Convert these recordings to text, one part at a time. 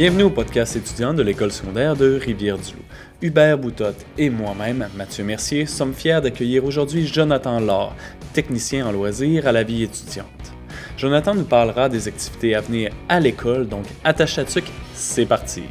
Bienvenue au podcast étudiant de l'école secondaire de Rivière-du-Loup. Hubert Boutotte et moi-même, Mathieu Mercier, sommes fiers d'accueillir aujourd'hui Jonathan Laure, technicien en loisirs à la vie étudiante. Jonathan nous parlera des activités à venir à l'école, donc attache à c'est parti!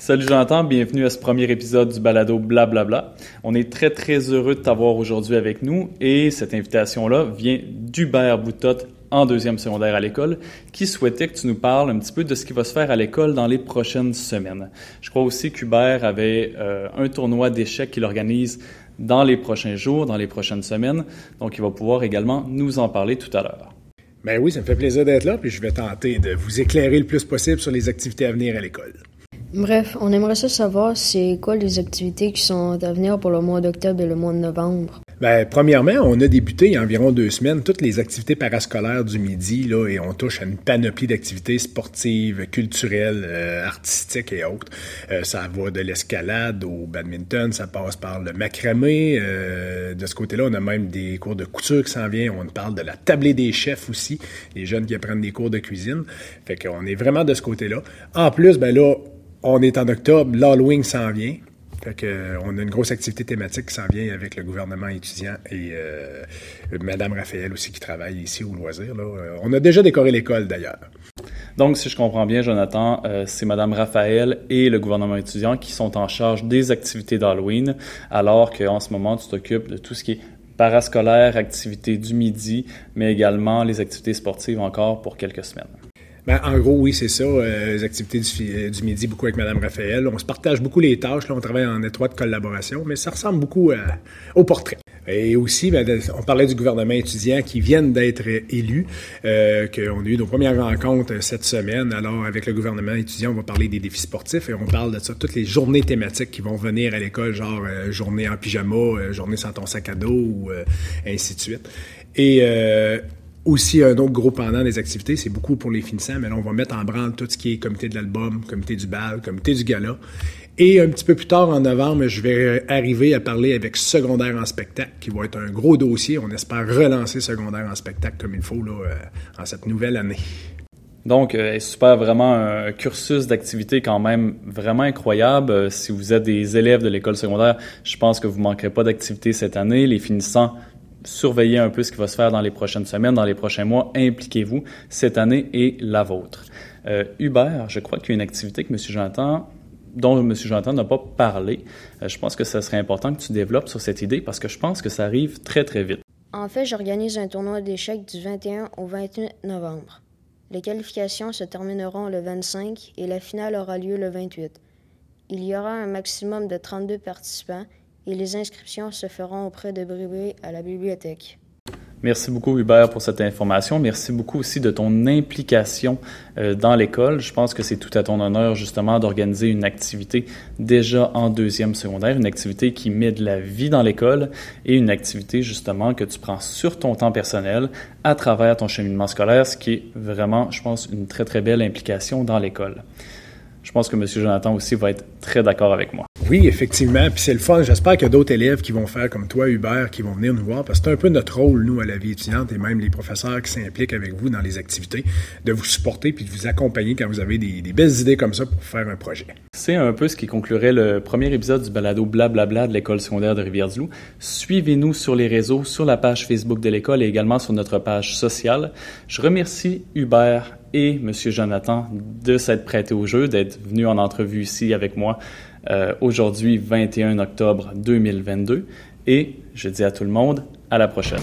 Salut Jonathan, bienvenue à ce premier épisode du balado Blablabla. On est très très heureux de t'avoir aujourd'hui avec nous et cette invitation-là vient d'Hubert Boutotte en deuxième secondaire à l'école qui souhaitait que tu nous parles un petit peu de ce qui va se faire à l'école dans les prochaines semaines. Je crois aussi qu'Hubert avait euh, un tournoi d'échecs qu'il organise dans les prochains jours, dans les prochaines semaines, donc il va pouvoir également nous en parler tout à l'heure. Ben oui, ça me fait plaisir d'être là, puis je vais tenter de vous éclairer le plus possible sur les activités à venir à l'école. Bref, on aimerait ça savoir c'est quoi les activités qui sont à venir pour le mois d'octobre et le mois de novembre. Ben, premièrement, on a débuté il y a environ deux semaines toutes les activités parascolaires du midi, là, et on touche à une panoplie d'activités sportives, culturelles, euh, artistiques et autres. Euh, ça va de l'escalade au badminton, ça passe par le macramé. Euh, de ce côté-là, on a même des cours de couture qui s'en viennent. On parle de la tablée des chefs aussi, les jeunes qui apprennent des cours de cuisine. Fait qu'on est vraiment de ce côté-là. En plus, ben là, on est en octobre, l'Halloween s'en vient. Fait euh, on a une grosse activité thématique qui s'en vient avec le gouvernement étudiant et euh, Madame Raphaël aussi qui travaille ici au loisir. Euh, on a déjà décoré l'école d'ailleurs. Donc, si je comprends bien, Jonathan, c'est Madame Raphaël et le gouvernement étudiant qui sont en charge des activités d'Halloween, alors qu'en ce moment, tu t'occupes de tout ce qui est parascolaire, activités du midi, mais également les activités sportives encore pour quelques semaines. Ben, en gros, oui, c'est ça. Euh, les activités du, du, midi, beaucoup avec Mme Raphaël. On se partage beaucoup les tâches. Là, on travaille en étroite collaboration, mais ça ressemble beaucoup euh, au portrait. Et aussi, ben, on parlait du gouvernement étudiant qui viennent d'être élus, euh, qu'on a eu nos premières rencontres cette semaine. Alors, avec le gouvernement étudiant, on va parler des défis sportifs et on parle de ça, toutes les journées thématiques qui vont venir à l'école, genre euh, journée en pyjama, journée sans ton sac à dos, ou ainsi de suite. Et aussi, un autre gros pendant des activités, c'est beaucoup pour les finissants, mais là, on va mettre en branle tout ce qui est comité de l'album, comité du bal, comité du gala. Et un petit peu plus tard, en novembre, je vais arriver à parler avec Secondaire en spectacle, qui va être un gros dossier. On espère relancer Secondaire en spectacle comme il faut là, euh, en cette nouvelle année. Donc, euh, super, vraiment un cursus d'activité quand même vraiment incroyable. Euh, si vous êtes des élèves de l'école secondaire, je pense que vous ne manquerez pas d'activité cette année. Les finissants, surveillez un peu ce qui va se faire dans les prochaines semaines, dans les prochains mois. Impliquez-vous. Cette année est la vôtre. Euh, Hubert, je crois qu'il y a une activité que M. Jonathan dont M. Jonathan n'a pas parlé. Euh, je pense que ce serait important que tu développes sur cette idée parce que je pense que ça arrive très, très vite. En fait, j'organise un tournoi d'échecs du 21 au 28 novembre. Les qualifications se termineront le 25 et la finale aura lieu le 28. Il y aura un maximum de 32 participants et les inscriptions se feront auprès de Bribé à la bibliothèque. Merci beaucoup Hubert pour cette information. Merci beaucoup aussi de ton implication euh, dans l'école. Je pense que c'est tout à ton honneur justement d'organiser une activité déjà en deuxième secondaire, une activité qui met de la vie dans l'école et une activité justement que tu prends sur ton temps personnel à travers ton cheminement scolaire, ce qui est vraiment, je pense, une très très belle implication dans l'école. Je pense que M. Jonathan aussi va être très d'accord avec moi. Oui, effectivement. Puis c'est le fun. J'espère qu'il y a d'autres élèves qui vont faire comme toi, Hubert, qui vont venir nous voir. Parce que c'est un peu notre rôle, nous, à la vie étudiante, et même les professeurs qui s'impliquent avec vous dans les activités, de vous supporter puis de vous accompagner quand vous avez des, belles idées comme ça pour faire un projet. C'est un peu ce qui conclurait le premier épisode du balado Blablabla de l'école secondaire de Rivière-du-Loup. Suivez-nous sur les réseaux, sur la page Facebook de l'école et également sur notre page sociale. Je remercie Hubert et M. Jonathan de s'être prêté au jeu, d'être venu en entrevue ici avec moi euh, aujourd'hui, 21 octobre 2022. Et je dis à tout le monde, à la prochaine.